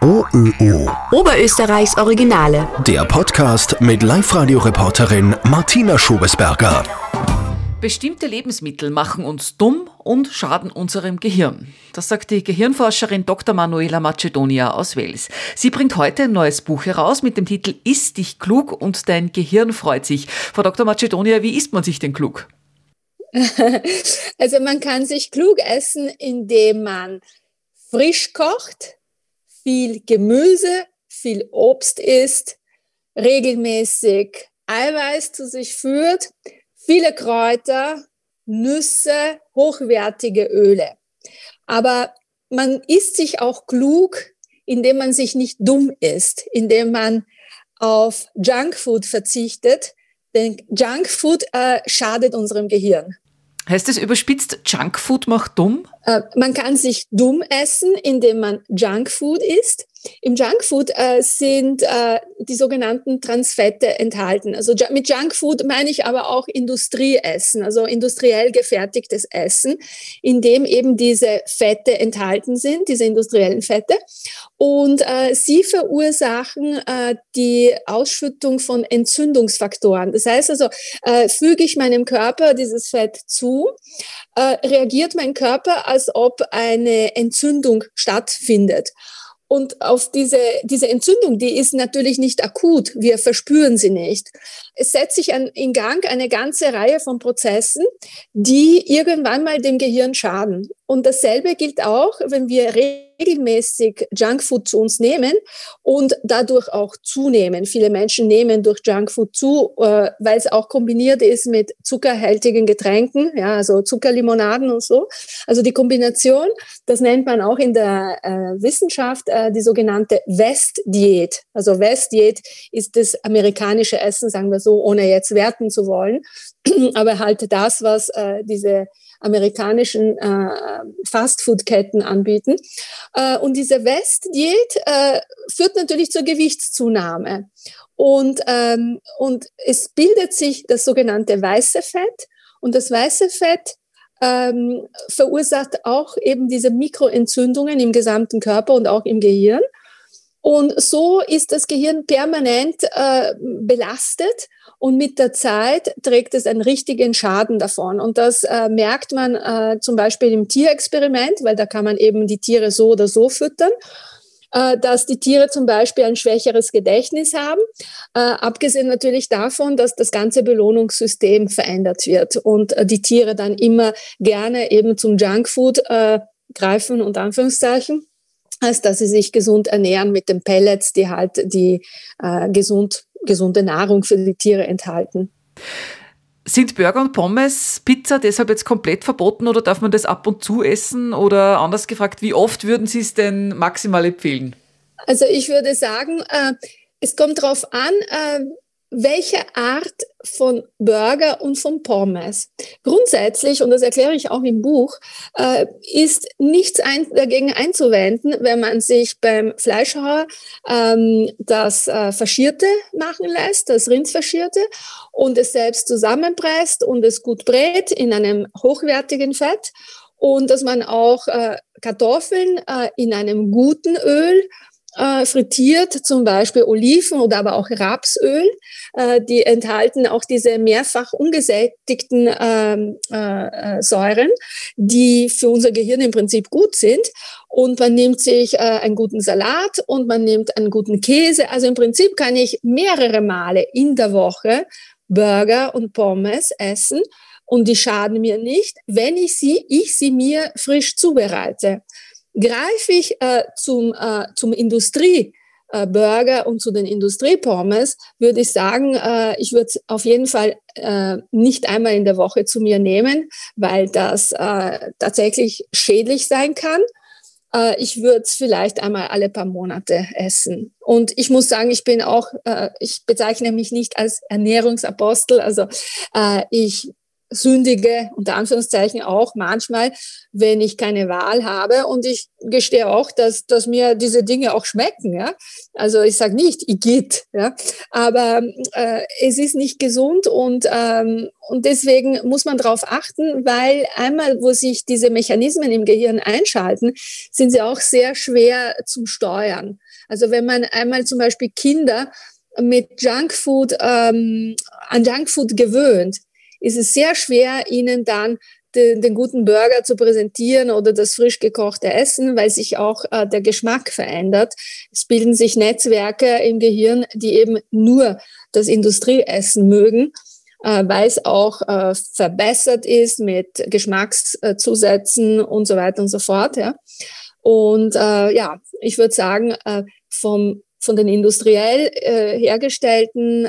OÖO. Oberösterreichs Originale. Der Podcast mit Live-Radio-Reporterin Martina Schobesberger. Bestimmte Lebensmittel machen uns dumm und schaden unserem Gehirn. Das sagt die Gehirnforscherin Dr. Manuela Macedonia aus Wales. Sie bringt heute ein neues Buch heraus mit dem Titel Iss dich klug und dein Gehirn freut sich. Frau Dr. Macedonia, wie isst man sich denn klug? Also man kann sich klug essen, indem man frisch kocht, viel Gemüse, viel Obst isst, regelmäßig Eiweiß zu sich führt, viele Kräuter, Nüsse, hochwertige Öle. Aber man isst sich auch klug, indem man sich nicht dumm isst, indem man auf Junkfood verzichtet, denn Junkfood äh, schadet unserem Gehirn. Heißt es überspitzt, Junkfood macht dumm? Äh, man kann sich dumm essen, indem man Junkfood isst. Im Junkfood äh, sind äh, die sogenannten Transfette enthalten. Also mit Junkfood meine ich aber auch Industrieessen, also industriell gefertigtes Essen, in dem eben diese Fette enthalten sind, diese industriellen Fette. Und äh, sie verursachen äh, die Ausschüttung von Entzündungsfaktoren. Das heißt also, äh, füge ich meinem Körper dieses Fett zu, äh, reagiert mein Körper, als ob eine Entzündung stattfindet. Und auf diese, diese Entzündung, die ist natürlich nicht akut. Wir verspüren sie nicht. Es setzt sich an, in Gang eine ganze Reihe von Prozessen, die irgendwann mal dem Gehirn schaden. Und dasselbe gilt auch, wenn wir regelmäßig Junkfood zu uns nehmen und dadurch auch zunehmen. Viele Menschen nehmen durch Junkfood zu, äh, weil es auch kombiniert ist mit zuckerhaltigen Getränken, ja, also Zuckerlimonaden und so. Also die Kombination, das nennt man auch in der äh, Wissenschaft äh, die sogenannte West-Diät. Also West-Diät ist das amerikanische Essen, sagen wir so, ohne jetzt werten zu wollen, aber halt das, was äh, diese amerikanischen äh, Fastfood-Ketten anbieten. Äh, und diese West-Diät äh, führt natürlich zur Gewichtszunahme. Und, ähm, und es bildet sich das sogenannte weiße Fett. Und das weiße Fett ähm, verursacht auch eben diese Mikroentzündungen im gesamten Körper und auch im Gehirn. Und so ist das Gehirn permanent äh, belastet und mit der Zeit trägt es einen richtigen Schaden davon. Und das äh, merkt man äh, zum Beispiel im Tierexperiment, weil da kann man eben die Tiere so oder so füttern äh, dass die Tiere zum Beispiel ein schwächeres Gedächtnis haben, äh, abgesehen natürlich davon, dass das ganze Belohnungssystem verändert wird und äh, die Tiere dann immer gerne eben zum Junkfood äh, greifen, und Anführungszeichen als dass sie sich gesund ernähren mit den Pellets, die halt die äh, gesund, gesunde Nahrung für die Tiere enthalten. Sind Burger und Pommes, Pizza deshalb jetzt komplett verboten oder darf man das ab und zu essen? Oder anders gefragt, wie oft würden Sie es denn maximal empfehlen? Also ich würde sagen, äh, es kommt darauf an, äh, welche Art von Burger und von Pommes. Grundsätzlich, und das erkläre ich auch im Buch, äh, ist nichts ein, dagegen einzuwenden, wenn man sich beim Fleischhauer ähm, das äh, Faschierte machen lässt, das Rindsfaschierte, und es selbst zusammenpresst und es gut brät in einem hochwertigen Fett und dass man auch äh, Kartoffeln äh, in einem guten Öl äh, frittiert, zum Beispiel Oliven oder aber auch Rapsöl. Äh, die enthalten auch diese mehrfach ungesättigten ähm, äh, äh, Säuren, die für unser Gehirn im Prinzip gut sind. Und man nimmt sich äh, einen guten Salat und man nimmt einen guten Käse. Also im Prinzip kann ich mehrere Male in der Woche Burger und Pommes essen und die schaden mir nicht, wenn ich sie, ich sie mir frisch zubereite. Greife ich äh, zum, äh, zum Industrie, äh, und zu den Industriepommes, würde ich sagen, äh, ich würde es auf jeden Fall äh, nicht einmal in der Woche zu mir nehmen, weil das tatsächlich schädlich sein kann. Ich würde es vielleicht einmal alle paar Monate essen. Und ich muss sagen, ich bin auch, ich bezeichne mich nicht als Ernährungsapostel. Also ich sündige, unter Anführungszeichen auch manchmal, wenn ich keine Wahl habe. Und ich gestehe auch, dass, dass mir diese Dinge auch schmecken. Ja? Also ich sage nicht, ich geht, ja? aber äh, es ist nicht gesund und, ähm, und deswegen muss man darauf achten, weil einmal, wo sich diese Mechanismen im Gehirn einschalten, sind sie auch sehr schwer zum Steuern. Also wenn man einmal zum Beispiel Kinder mit Junkfood ähm, an Junkfood gewöhnt, ist es sehr schwer, ihnen dann den, den, guten Burger zu präsentieren oder das frisch gekochte Essen, weil sich auch äh, der Geschmack verändert. Es bilden sich Netzwerke im Gehirn, die eben nur das Industrieessen mögen, äh, weil es auch äh, verbessert ist mit Geschmackszusätzen und so weiter und so fort. Ja. Und äh, ja, ich würde sagen, äh, vom von den industriell äh, hergestellten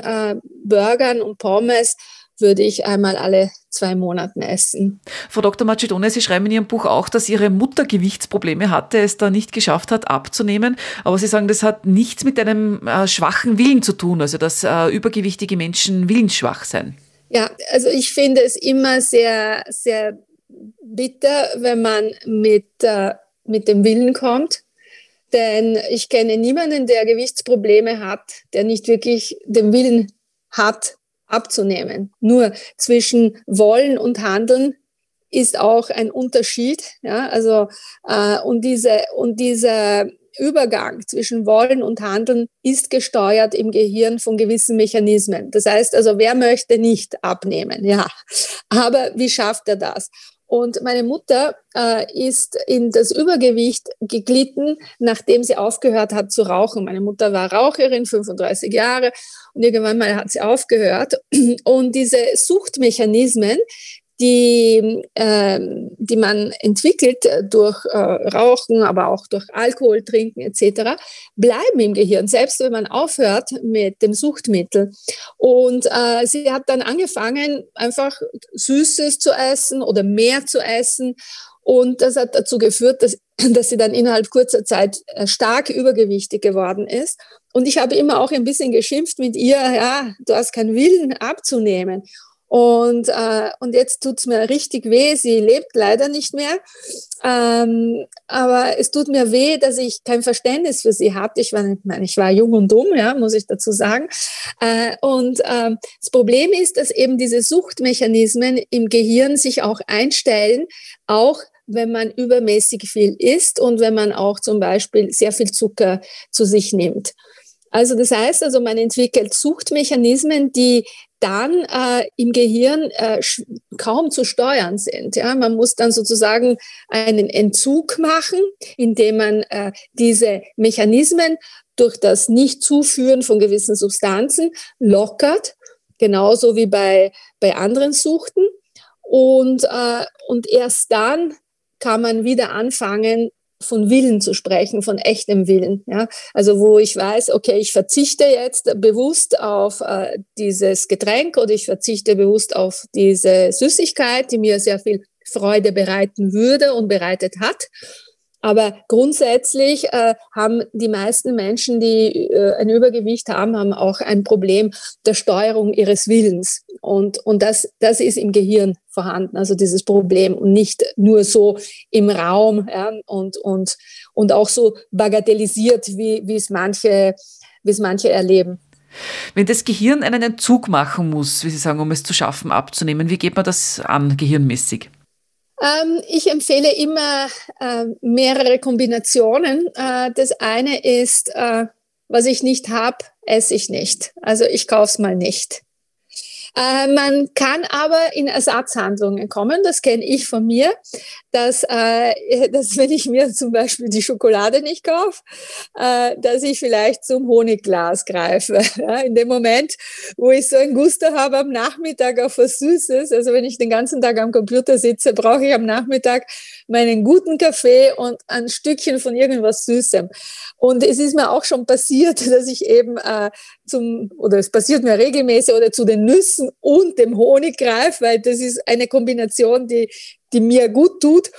Burgern und Pommes würde ich einmal alle zwei Monaten essen. Frau Dr. Macedone, Sie schreiben in Ihrem Buch auch, dass Ihre Mutter Gewichtsprobleme hatte, es da nicht geschafft hat, abzunehmen. Aber Sie sagen, das hat nichts mit einem äh, schwachen Willen zu tun, also dass äh, übergewichtige Menschen willensschwach sein. Ja, also ich finde es immer sehr, sehr bitter, wenn man mit, äh, mit dem Willen kommt. Denn ich kenne niemanden, der Gewichtsprobleme hat, der nicht wirklich den Willen hat, abzunehmen. Nur zwischen Wollen und Handeln ist auch ein Unterschied. Ja, also äh, und diese und dieser Übergang zwischen Wollen und Handeln ist gesteuert im Gehirn von gewissen Mechanismen. Das heißt also, wer möchte nicht abnehmen? Ja, aber wie schafft er das? Und meine Mutter äh, ist in das Übergewicht geglitten, nachdem sie aufgehört hat zu rauchen. Meine Mutter war Raucherin, 35 Jahre, und irgendwann mal hat sie aufgehört. Und diese Suchtmechanismen, die, äh, die man entwickelt durch äh, Rauchen, aber auch durch Alkohol trinken etc., bleiben im Gehirn, selbst wenn man aufhört mit dem Suchtmittel. Und äh, sie hat dann angefangen, einfach Süßes zu essen oder mehr zu essen. Und das hat dazu geführt, dass, dass sie dann innerhalb kurzer Zeit äh, stark übergewichtig geworden ist. Und ich habe immer auch ein bisschen geschimpft mit ihr, ja, du hast keinen Willen abzunehmen. Und, äh, und jetzt tut's mir richtig weh. Sie lebt leider nicht mehr. Ähm, aber es tut mir weh, dass ich kein Verständnis für sie hatte. Ich war, ich war jung und dumm, ja, muss ich dazu sagen. Äh, und ähm, das Problem ist, dass eben diese Suchtmechanismen im Gehirn sich auch einstellen, auch wenn man übermäßig viel isst und wenn man auch zum Beispiel sehr viel Zucker zu sich nimmt. Also das heißt also, man entwickelt Suchtmechanismen, die dann äh, im Gehirn äh, kaum zu steuern sind. Ja? Man muss dann sozusagen einen Entzug machen, indem man äh, diese Mechanismen durch das Nicht-Zuführen von gewissen Substanzen lockert, genauso wie bei, bei anderen Suchten. Und, äh, und erst dann kann man wieder anfangen, von Willen zu sprechen, von echtem Willen. Ja? Also wo ich weiß, okay, ich verzichte jetzt bewusst auf äh, dieses Getränk oder ich verzichte bewusst auf diese Süßigkeit, die mir sehr viel Freude bereiten würde und bereitet hat. Aber grundsätzlich äh, haben die meisten Menschen, die äh, ein Übergewicht haben, haben auch ein Problem der Steuerung ihres Willens. Und, und das, das ist im Gehirn vorhanden, also dieses Problem und nicht nur so im Raum ja, und, und, und auch so bagatellisiert, wie, wie es manche, wie es manche erleben. Wenn das Gehirn einen Entzug machen muss, wie Sie sagen, um es zu schaffen, abzunehmen, wie geht man das an, gehirnmäßig? Ähm, ich empfehle immer äh, mehrere Kombinationen. Äh, das eine ist, äh, was ich nicht habe, esse ich nicht. Also ich kaufe es mal nicht. Äh, man kann aber in Ersatzhandlungen kommen, das kenne ich von mir, dass, äh, dass wenn ich mir zum Beispiel die Schokolade nicht kaufe, äh, dass ich vielleicht zum Honigglas greife. Ja, in dem Moment, wo ich so ein Gusto habe am Nachmittag auf was Süßes, also wenn ich den ganzen Tag am Computer sitze, brauche ich am Nachmittag meinen guten Kaffee und ein Stückchen von irgendwas Süßem. Und es ist mir auch schon passiert, dass ich eben äh, zum, oder es passiert mir regelmäßig oder zu den Nüssen und dem Honig greife, weil das ist eine Kombination, die, die mir gut tut.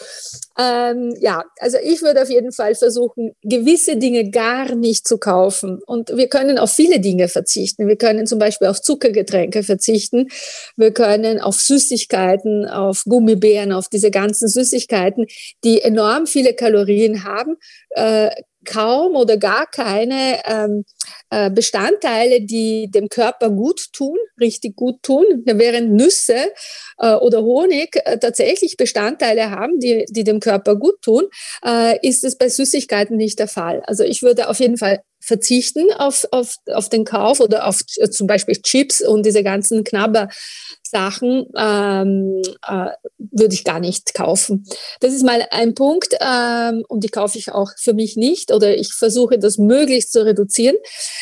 Ähm, ja, also ich würde auf jeden Fall versuchen, gewisse Dinge gar nicht zu kaufen. Und wir können auf viele Dinge verzichten. Wir können zum Beispiel auf Zuckergetränke verzichten. Wir können auf Süßigkeiten, auf Gummibären, auf diese ganzen Süßigkeiten, die enorm viele Kalorien haben, äh, kaum oder gar keine ähm, äh, Bestandteile, die dem Körper gut tun, richtig gut tun, während Nüsse äh, oder Honig äh, tatsächlich Bestandteile haben, die, die dem Körper gut tun, äh, ist es bei Süßigkeiten nicht der Fall. Also ich würde auf jeden Fall verzichten auf, auf, auf den Kauf oder auf äh, zum Beispiel Chips und diese ganzen Knabber-Sachen ähm, äh, würde ich gar nicht kaufen. Das ist mal ein Punkt ähm, und die kaufe ich auch für mich nicht oder ich versuche das möglichst zu reduzieren.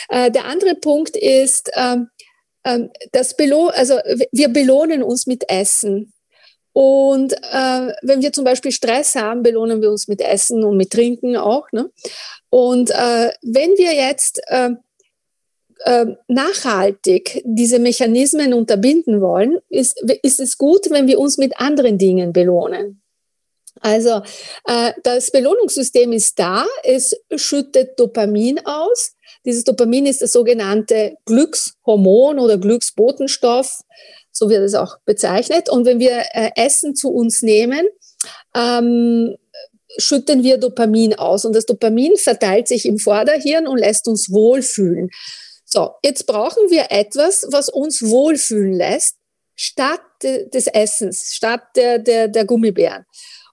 Äh, der andere Punkt ist, ähm, ähm, das Belo also wir belohnen uns mit Essen. Und äh, wenn wir zum Beispiel Stress haben, belohnen wir uns mit Essen und mit Trinken auch. Ne? Und äh, wenn wir jetzt äh, nachhaltig diese Mechanismen unterbinden wollen, ist, ist es gut, wenn wir uns mit anderen Dingen belohnen. Also äh, das Belohnungssystem ist da, es schüttet Dopamin aus. Dieses Dopamin ist das sogenannte Glückshormon oder Glücksbotenstoff, so wird es auch bezeichnet. Und wenn wir äh, Essen zu uns nehmen, ähm, schütten wir Dopamin aus und das Dopamin verteilt sich im Vorderhirn und lässt uns wohlfühlen. So, jetzt brauchen wir etwas, was uns wohlfühlen lässt, statt des Essens, statt der, der, der Gummibären.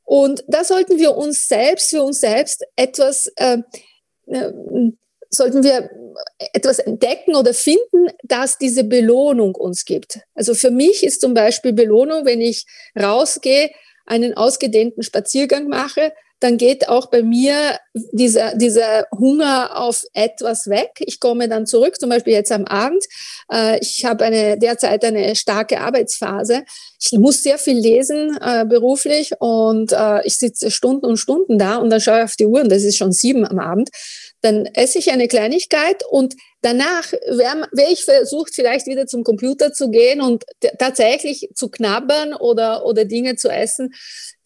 Und da sollten wir uns selbst, für uns selbst etwas, äh, äh, sollten wir etwas entdecken oder finden, das diese Belohnung uns gibt. Also für mich ist zum Beispiel Belohnung, wenn ich rausgehe, einen ausgedehnten Spaziergang mache, dann geht auch bei mir dieser, dieser Hunger auf etwas weg. Ich komme dann zurück, zum Beispiel jetzt am Abend. Äh, ich habe eine, derzeit eine starke Arbeitsphase. Ich muss sehr viel lesen äh, beruflich und äh, ich sitze Stunden und Stunden da und dann schaue ich auf die Uhr und das ist schon sieben am Abend. Dann esse ich eine Kleinigkeit und danach wäre wär ich versucht, vielleicht wieder zum Computer zu gehen und tatsächlich zu knabbern oder, oder Dinge zu essen,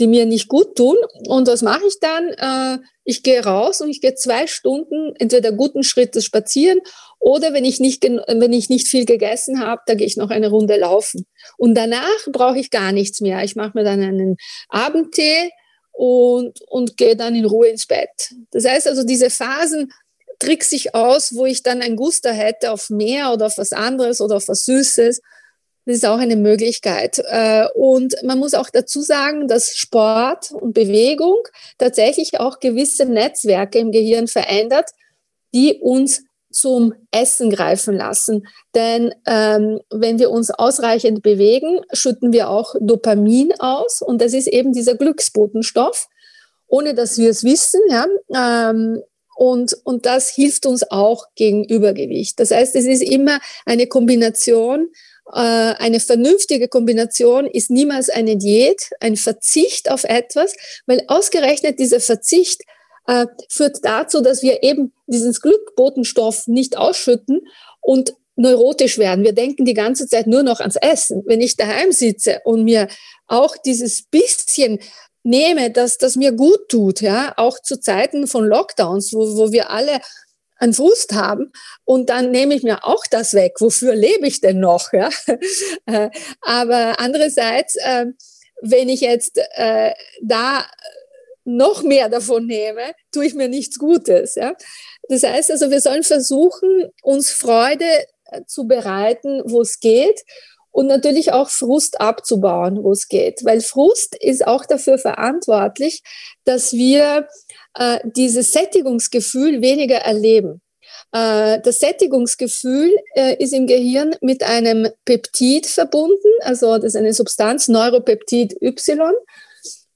die mir nicht gut tun. Und was mache ich dann? Äh, ich gehe raus und ich gehe zwei Stunden entweder guten Schrittes spazieren oder wenn ich nicht, wenn ich nicht viel gegessen habe, da gehe ich noch eine Runde laufen. Und danach brauche ich gar nichts mehr. Ich mache mir dann einen Abendtee und, und gehe dann in Ruhe ins Bett. Das heißt also, diese Phasen trickse ich aus, wo ich dann ein Guster hätte auf mehr oder auf was anderes oder auf was Süßes. Das ist auch eine Möglichkeit. Äh, und man muss auch dazu sagen, dass Sport und Bewegung tatsächlich auch gewisse Netzwerke im Gehirn verändert, die uns zum Essen greifen lassen. Denn ähm, wenn wir uns ausreichend bewegen, schütten wir auch Dopamin aus und das ist eben dieser Glücksbotenstoff, ohne dass wir es wissen. Ja? Ähm, und, und das hilft uns auch gegen Übergewicht. Das heißt, es ist immer eine Kombination äh, eine vernünftige Kombination ist niemals eine Diät, ein Verzicht auf etwas, weil ausgerechnet dieser Verzicht äh, führt dazu, dass wir eben diesen Glückbotenstoff nicht ausschütten und neurotisch werden. Wir denken die ganze Zeit nur noch ans Essen. Wenn ich daheim sitze und mir auch dieses bisschen nehme, dass das mir gut tut, ja, auch zu Zeiten von Lockdowns, wo, wo wir alle einen Frust haben und dann nehme ich mir auch das weg. Wofür lebe ich denn noch? Ja? Äh, aber andererseits, äh, wenn ich jetzt äh, da noch mehr davon nehme, tue ich mir nichts Gutes. Ja? Das heißt also, wir sollen versuchen, uns Freude zu bereiten, wo es geht und natürlich auch Frust abzubauen, wo es geht, weil Frust ist auch dafür verantwortlich, dass wir äh, dieses Sättigungsgefühl weniger erleben. Äh, das Sättigungsgefühl äh, ist im Gehirn mit einem Peptid verbunden, also das ist eine Substanz, Neuropeptid Y.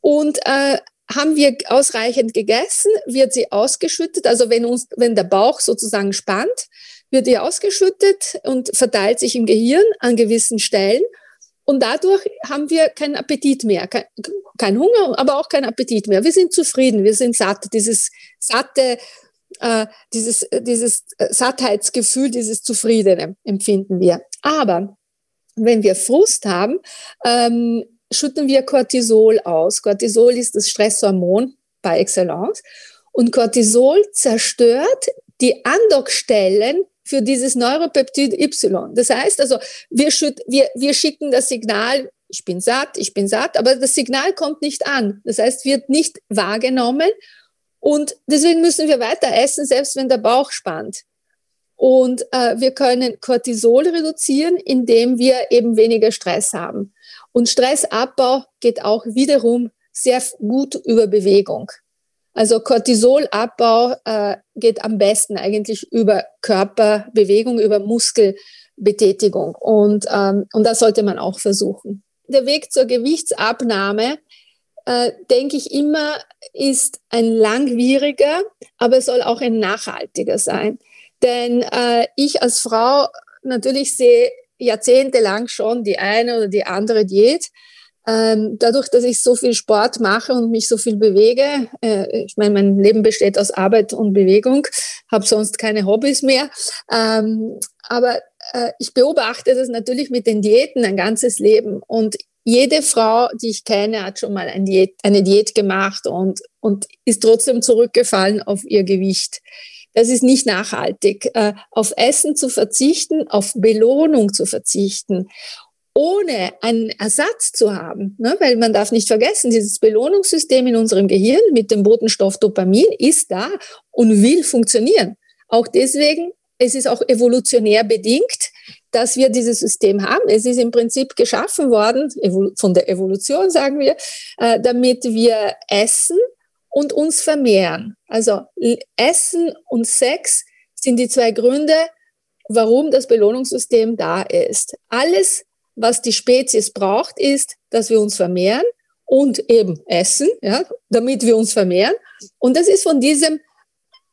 Und äh, haben wir ausreichend gegessen, wird sie ausgeschüttet. Also wenn uns, wenn der Bauch sozusagen spannt, wird die ausgeschüttet und verteilt sich im Gehirn an gewissen Stellen. Und dadurch haben wir keinen Appetit mehr, kein, kein, Hunger, aber auch keinen Appetit mehr. Wir sind zufrieden, wir sind satt. Dieses satte, äh, dieses, dieses Sattheitsgefühl, dieses Zufriedene empfinden wir. Aber wenn wir Frust haben, ähm, schütten wir Cortisol aus. Cortisol ist das Stresshormon par excellence. Und Cortisol zerstört die Andockstellen für dieses Neuropeptid Y. Das heißt also, wir, wir, wir schicken das Signal, ich bin satt, ich bin satt, aber das Signal kommt nicht an. Das heißt, wird nicht wahrgenommen und deswegen müssen wir weiter essen, selbst wenn der Bauch spannt. Und äh, wir können Cortisol reduzieren, indem wir eben weniger Stress haben. Und Stressabbau geht auch wiederum sehr gut über Bewegung. Also Cortisolabbau äh, geht am besten eigentlich über Körperbewegung, über Muskelbetätigung. Und, ähm, und das sollte man auch versuchen. Der Weg zur Gewichtsabnahme, äh, denke ich immer, ist ein langwieriger, aber es soll auch ein nachhaltiger sein. Denn äh, ich als Frau natürlich sehe jahrzehntelang schon die eine oder die andere Diät ähm, dadurch, dass ich so viel Sport mache und mich so viel bewege, äh, ich meine, mein Leben besteht aus Arbeit und Bewegung, habe sonst keine Hobbys mehr. Ähm, aber äh, ich beobachte das natürlich mit den Diäten ein ganzes Leben. Und jede Frau, die ich kenne, hat schon mal eine Diät, eine Diät gemacht und, und ist trotzdem zurückgefallen auf ihr Gewicht. Das ist nicht nachhaltig. Äh, auf Essen zu verzichten, auf Belohnung zu verzichten ohne einen Ersatz zu haben, ne? weil man darf nicht vergessen, dieses Belohnungssystem in unserem Gehirn mit dem Botenstoff Dopamin ist da und will funktionieren. Auch deswegen, es ist auch evolutionär bedingt, dass wir dieses System haben. Es ist im Prinzip geschaffen worden, von der Evolution sagen wir, äh, damit wir essen und uns vermehren. Also Essen und Sex sind die zwei Gründe, warum das Belohnungssystem da ist. Alles was die Spezies braucht, ist, dass wir uns vermehren und eben essen, ja, damit wir uns vermehren. Und das ist von diesem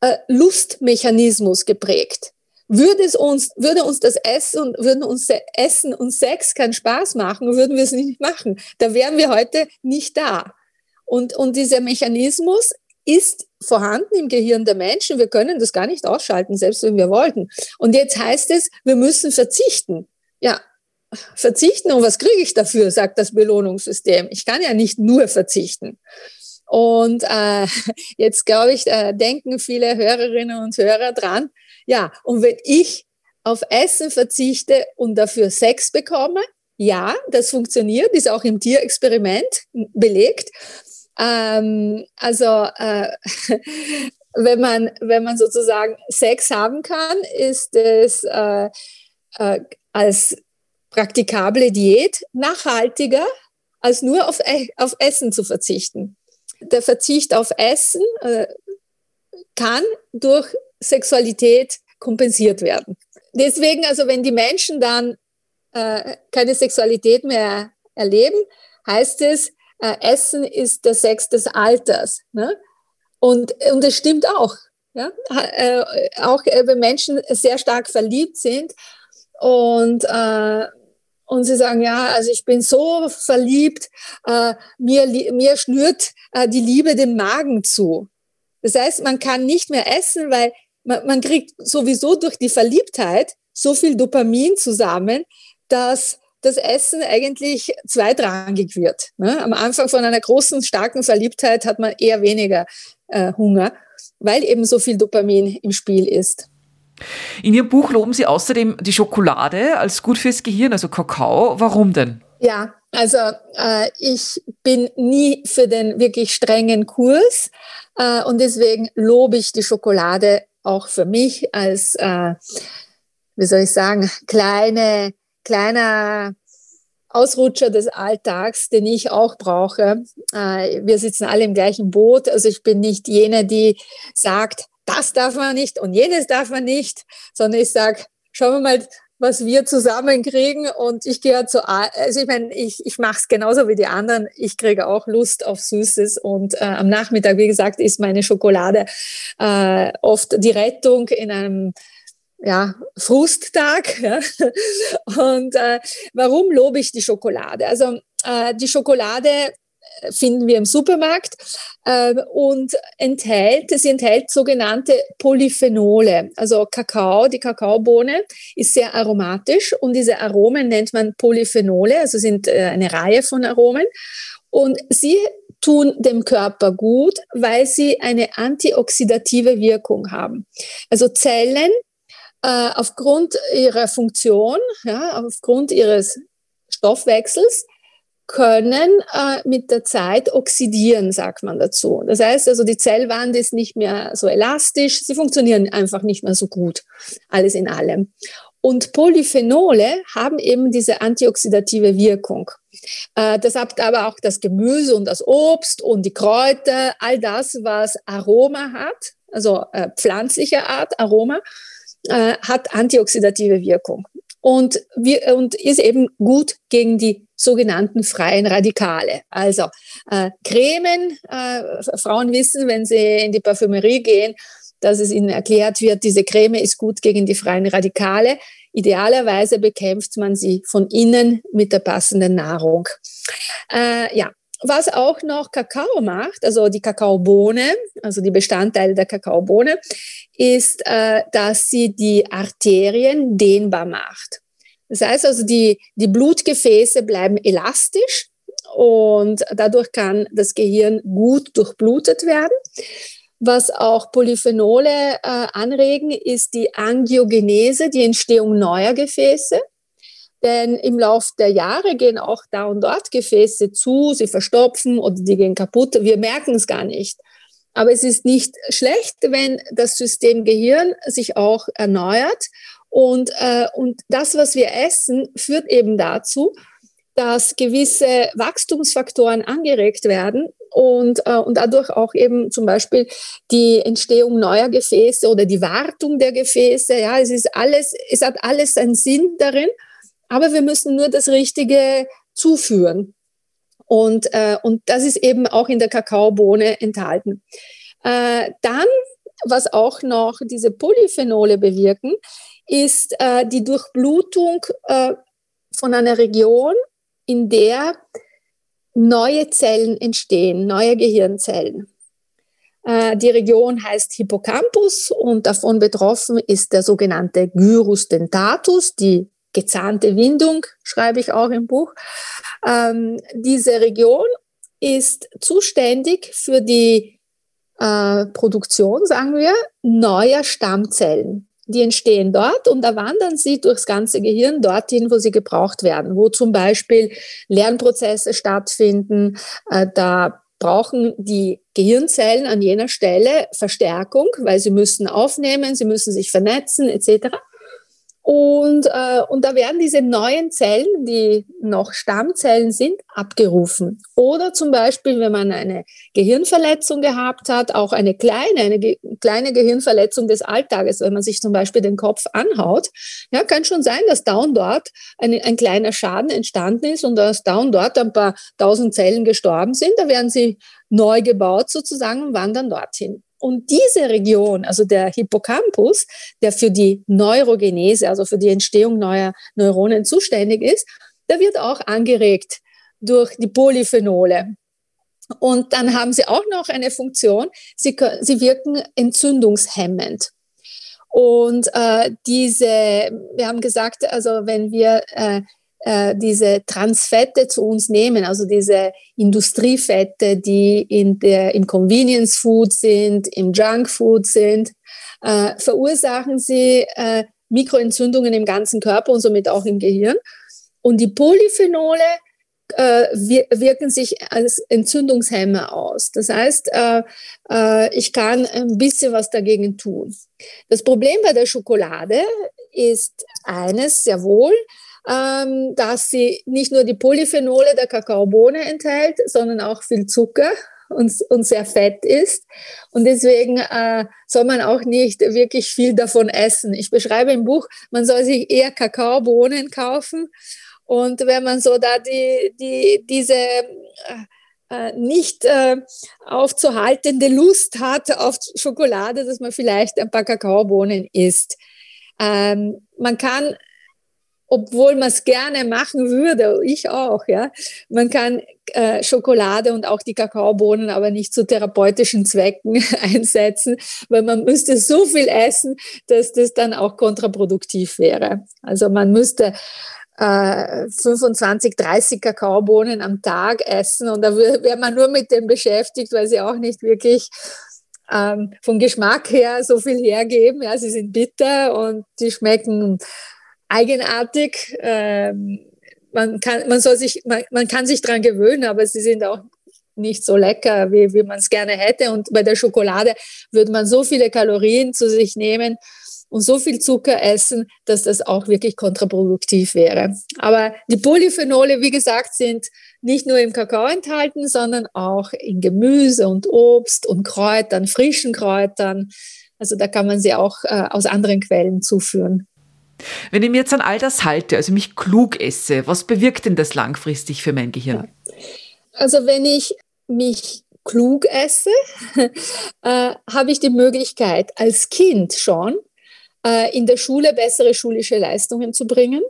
äh, Lustmechanismus geprägt. Würde es uns, würde uns das Essen und würden uns Essen und Sex keinen Spaß machen, würden wir es nicht machen. Da wären wir heute nicht da. Und, und dieser Mechanismus ist vorhanden im Gehirn der Menschen. Wir können das gar nicht ausschalten, selbst wenn wir wollten. Und jetzt heißt es, wir müssen verzichten. Ja, verzichten und was kriege ich dafür, sagt das Belohnungssystem. Ich kann ja nicht nur verzichten. Und äh, jetzt glaube ich, äh, denken viele Hörerinnen und Hörer dran, ja, und wenn ich auf Essen verzichte und dafür Sex bekomme, ja, das funktioniert, ist auch im Tierexperiment belegt. Ähm, also äh, wenn man wenn man sozusagen Sex haben kann, ist es äh, äh, als praktikable Diät nachhaltiger, als nur auf, e, auf Essen zu verzichten. Der Verzicht auf Essen äh, kann durch Sexualität kompensiert werden. Deswegen, also wenn die Menschen dann äh, keine Sexualität mehr erleben, heißt es, äh, Essen ist der Sex des Alters. Ne? Und, und das stimmt auch. Ja? Äh, auch äh, wenn Menschen sehr stark verliebt sind und äh, und sie sagen, ja, also ich bin so verliebt, äh, mir, mir schnürt äh, die Liebe den Magen zu. Das heißt, man kann nicht mehr essen, weil man, man kriegt sowieso durch die Verliebtheit so viel Dopamin zusammen, dass das Essen eigentlich zweitrangig wird. Ne? Am Anfang von einer großen, starken Verliebtheit hat man eher weniger äh, Hunger, weil eben so viel Dopamin im Spiel ist. In Ihrem Buch loben Sie außerdem die Schokolade als gut fürs Gehirn, also Kakao. Warum denn? Ja, also äh, ich bin nie für den wirklich strengen Kurs äh, und deswegen lobe ich die Schokolade auch für mich als, äh, wie soll ich sagen, kleine, kleiner Ausrutscher des Alltags, den ich auch brauche. Äh, wir sitzen alle im gleichen Boot. Also ich bin nicht jene, die sagt, das darf man nicht und jenes darf man nicht, sondern ich sage, schauen wir mal, was wir zusammenkriegen und ich gehe zu, also ich meine, ich, ich mache es genauso wie die anderen, ich kriege auch Lust auf Süßes und äh, am Nachmittag, wie gesagt, ist meine Schokolade äh, oft die Rettung in einem ja, Frusttag. Ja. Und äh, warum lobe ich die Schokolade? Also äh, die Schokolade finden wir im Supermarkt äh, und enthält, sie enthält sogenannte Polyphenole. Also Kakao, die Kakaobohne ist sehr aromatisch und diese Aromen nennt man Polyphenole, also sind äh, eine Reihe von Aromen. Und sie tun dem Körper gut, weil sie eine antioxidative Wirkung haben. Also Zellen äh, aufgrund ihrer Funktion, ja, aufgrund ihres Stoffwechsels können äh, mit der Zeit oxidieren, sagt man dazu. Das heißt also, die Zellwand ist nicht mehr so elastisch, sie funktionieren einfach nicht mehr so gut, alles in allem. Und Polyphenole haben eben diese antioxidative Wirkung. Äh, das hat aber auch das Gemüse und das Obst und die Kräuter, all das, was Aroma hat, also äh, pflanzlicher Art Aroma, äh, hat antioxidative Wirkung und, wir, und ist eben gut gegen die sogenannten freien Radikale. Also äh, Cremen, äh, Frauen wissen, wenn sie in die Parfümerie gehen, dass es ihnen erklärt wird, diese Creme ist gut gegen die freien Radikale. Idealerweise bekämpft man sie von innen mit der passenden Nahrung. Äh, ja, was auch noch Kakao macht, also die Kakaobohne, also die Bestandteile der Kakaobohne, ist, äh, dass sie die Arterien dehnbar macht. Das heißt also, die, die Blutgefäße bleiben elastisch und dadurch kann das Gehirn gut durchblutet werden. Was auch Polyphenole äh, anregen, ist die Angiogenese, die Entstehung neuer Gefäße. Denn im Laufe der Jahre gehen auch da und dort Gefäße zu, sie verstopfen oder die gehen kaputt. Wir merken es gar nicht. Aber es ist nicht schlecht, wenn das System Gehirn sich auch erneuert. Und, äh, und das, was wir essen, führt eben dazu, dass gewisse Wachstumsfaktoren angeregt werden und, äh, und dadurch auch eben zum Beispiel die Entstehung neuer Gefäße oder die Wartung der Gefäße. Ja, es ist alles, es hat alles einen Sinn darin aber wir müssen nur das Richtige zuführen. Und, äh, und das ist eben auch in der Kakaobohne enthalten. Äh, dann, was auch noch diese Polyphenole bewirken, ist äh, die Durchblutung äh, von einer Region, in der neue Zellen entstehen, neue Gehirnzellen. Äh, die Region heißt Hippocampus und davon betroffen ist der sogenannte Gyrus dentatus, die gezahnte Windung, schreibe ich auch im Buch. Ähm, diese Region ist zuständig für die äh, Produktion, sagen wir, neuer Stammzellen. Die entstehen dort und da wandern sie durchs ganze Gehirn dorthin, wo sie gebraucht werden, wo zum Beispiel Lernprozesse stattfinden. Äh, da brauchen die Gehirnzellen an jener Stelle Verstärkung, weil sie müssen aufnehmen, sie müssen sich vernetzen etc. Und, äh, und da werden diese neuen Zellen, die noch Stammzellen sind, abgerufen. Oder zum Beispiel, wenn man eine Gehirnverletzung gehabt hat, auch eine kleine, eine ge kleine Gehirnverletzung des Alltages, wenn man sich zum Beispiel den Kopf anhaut, ja, kann schon sein, dass da und dort ein, ein kleiner Schaden entstanden ist und dass da und dort ein paar tausend Zellen gestorben sind. Da werden sie neu gebaut sozusagen und wandern dorthin. Und diese Region, also der Hippocampus, der für die Neurogenese, also für die Entstehung neuer Neuronen zuständig ist, der wird auch angeregt durch die Polyphenole. Und dann haben sie auch noch eine Funktion, sie, sie wirken entzündungshemmend. Und äh, diese, wir haben gesagt, also wenn wir äh, äh, diese Transfette zu uns nehmen, also diese Industriefette, die in der, im Convenience Food sind, im Junk Food sind, äh, verursachen sie äh, Mikroentzündungen im ganzen Körper und somit auch im Gehirn. Und die Polyphenole äh, wirken sich als Entzündungshemmer aus. Das heißt, äh, ich kann ein bisschen was dagegen tun. Das Problem bei der Schokolade ist eines sehr wohl, ähm, dass sie nicht nur die Polyphenole der Kakaobohne enthält, sondern auch viel Zucker und, und sehr fett ist. Und deswegen äh, soll man auch nicht wirklich viel davon essen. Ich beschreibe im Buch, man soll sich eher Kakaobohnen kaufen. Und wenn man so da die, die, diese äh, äh nicht äh, aufzuhaltende Lust hat auf Schokolade, dass man vielleicht ein paar Kakaobohnen isst. Ähm, man kann obwohl man es gerne machen würde, ich auch, ja. Man kann äh, Schokolade und auch die Kakaobohnen aber nicht zu therapeutischen Zwecken einsetzen, weil man müsste so viel essen, dass das dann auch kontraproduktiv wäre. Also man müsste äh, 25, 30 Kakaobohnen am Tag essen und da wäre man nur mit dem beschäftigt, weil sie auch nicht wirklich ähm, vom Geschmack her so viel hergeben. Ja, sie sind bitter und die schmecken eigenartig. Ähm, man kann, man soll sich, man, man kann sich dran gewöhnen, aber sie sind auch nicht so lecker, wie, wie man es gerne hätte. Und bei der Schokolade würde man so viele Kalorien zu sich nehmen und so viel Zucker essen, dass das auch wirklich kontraproduktiv wäre. Aber die Polyphenole, wie gesagt, sind nicht nur im Kakao enthalten, sondern auch in Gemüse und Obst und Kräutern, frischen Kräutern. Also da kann man sie auch äh, aus anderen Quellen zuführen. Wenn ich mir jetzt an all das halte, also mich klug esse, was bewirkt denn das langfristig für mein Gehirn? Also wenn ich mich klug esse, äh, habe ich die Möglichkeit, als Kind schon äh, in der Schule bessere schulische Leistungen zu bringen.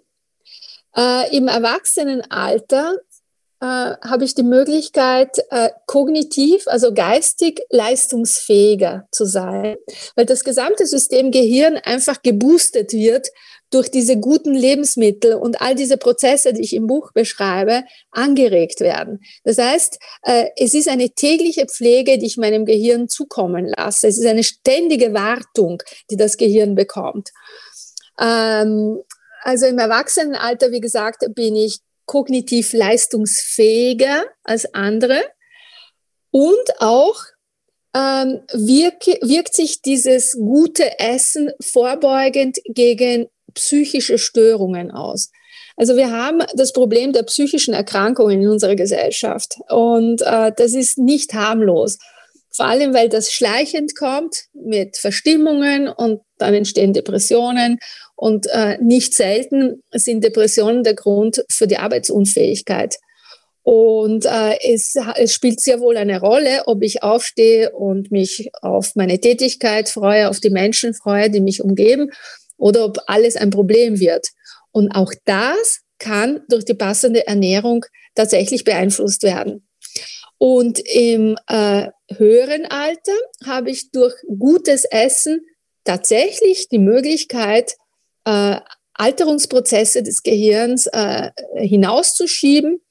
Äh, Im Erwachsenenalter äh, habe ich die Möglichkeit, äh, kognitiv, also geistig leistungsfähiger zu sein, weil das gesamte System Gehirn einfach geboostet wird durch diese guten Lebensmittel und all diese Prozesse, die ich im Buch beschreibe, angeregt werden. Das heißt, äh, es ist eine tägliche Pflege, die ich meinem Gehirn zukommen lasse. Es ist eine ständige Wartung, die das Gehirn bekommt. Ähm, also im Erwachsenenalter, wie gesagt, bin ich kognitiv leistungsfähiger als andere und auch ähm, wirkt, wirkt sich dieses gute Essen vorbeugend gegen psychische Störungen aus. Also wir haben das Problem der psychischen Erkrankungen in unserer Gesellschaft und äh, das ist nicht harmlos. Vor allem, weil das schleichend kommt mit Verstimmungen und dann entstehen Depressionen und äh, nicht selten sind Depressionen der Grund für die Arbeitsunfähigkeit. Und äh, es, es spielt sehr wohl eine Rolle, ob ich aufstehe und mich auf meine Tätigkeit freue, auf die Menschen freue, die mich umgeben, oder ob alles ein Problem wird. Und auch das kann durch die passende Ernährung tatsächlich beeinflusst werden. Und im äh, höheren Alter habe ich durch gutes Essen tatsächlich die Möglichkeit, äh, Alterungsprozesse des Gehirns äh, hinauszuschieben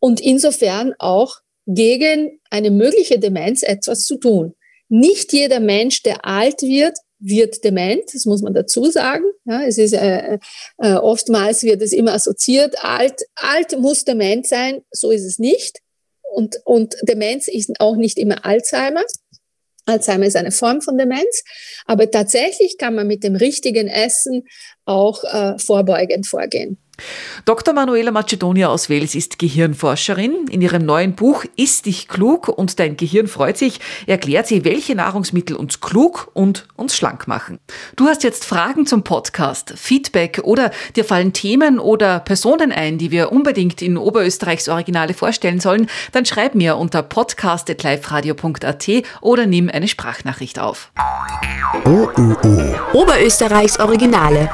und insofern auch gegen eine mögliche Demenz etwas zu tun. Nicht jeder Mensch, der alt wird, wird dement, das muss man dazu sagen. Ja, es ist äh, äh, oftmals wird es immer assoziiert, alt, alt muss dement sein, so ist es nicht. Und, und Demenz ist auch nicht immer Alzheimer. Alzheimer ist eine Form von Demenz, aber tatsächlich kann man mit dem richtigen Essen auch äh, vorbeugend vorgehen. Dr. Manuela Macedonia aus Wales ist Gehirnforscherin. In ihrem neuen Buch Ist dich klug und dein Gehirn freut sich erklärt sie, welche Nahrungsmittel uns klug und uns schlank machen. Du hast jetzt Fragen zum Podcast, Feedback oder dir fallen Themen oder Personen ein, die wir unbedingt in Oberösterreichs Originale vorstellen sollen, dann schreib mir unter podcast.liferadio.at oder nimm eine Sprachnachricht auf. OÖO. Oberösterreichs Originale.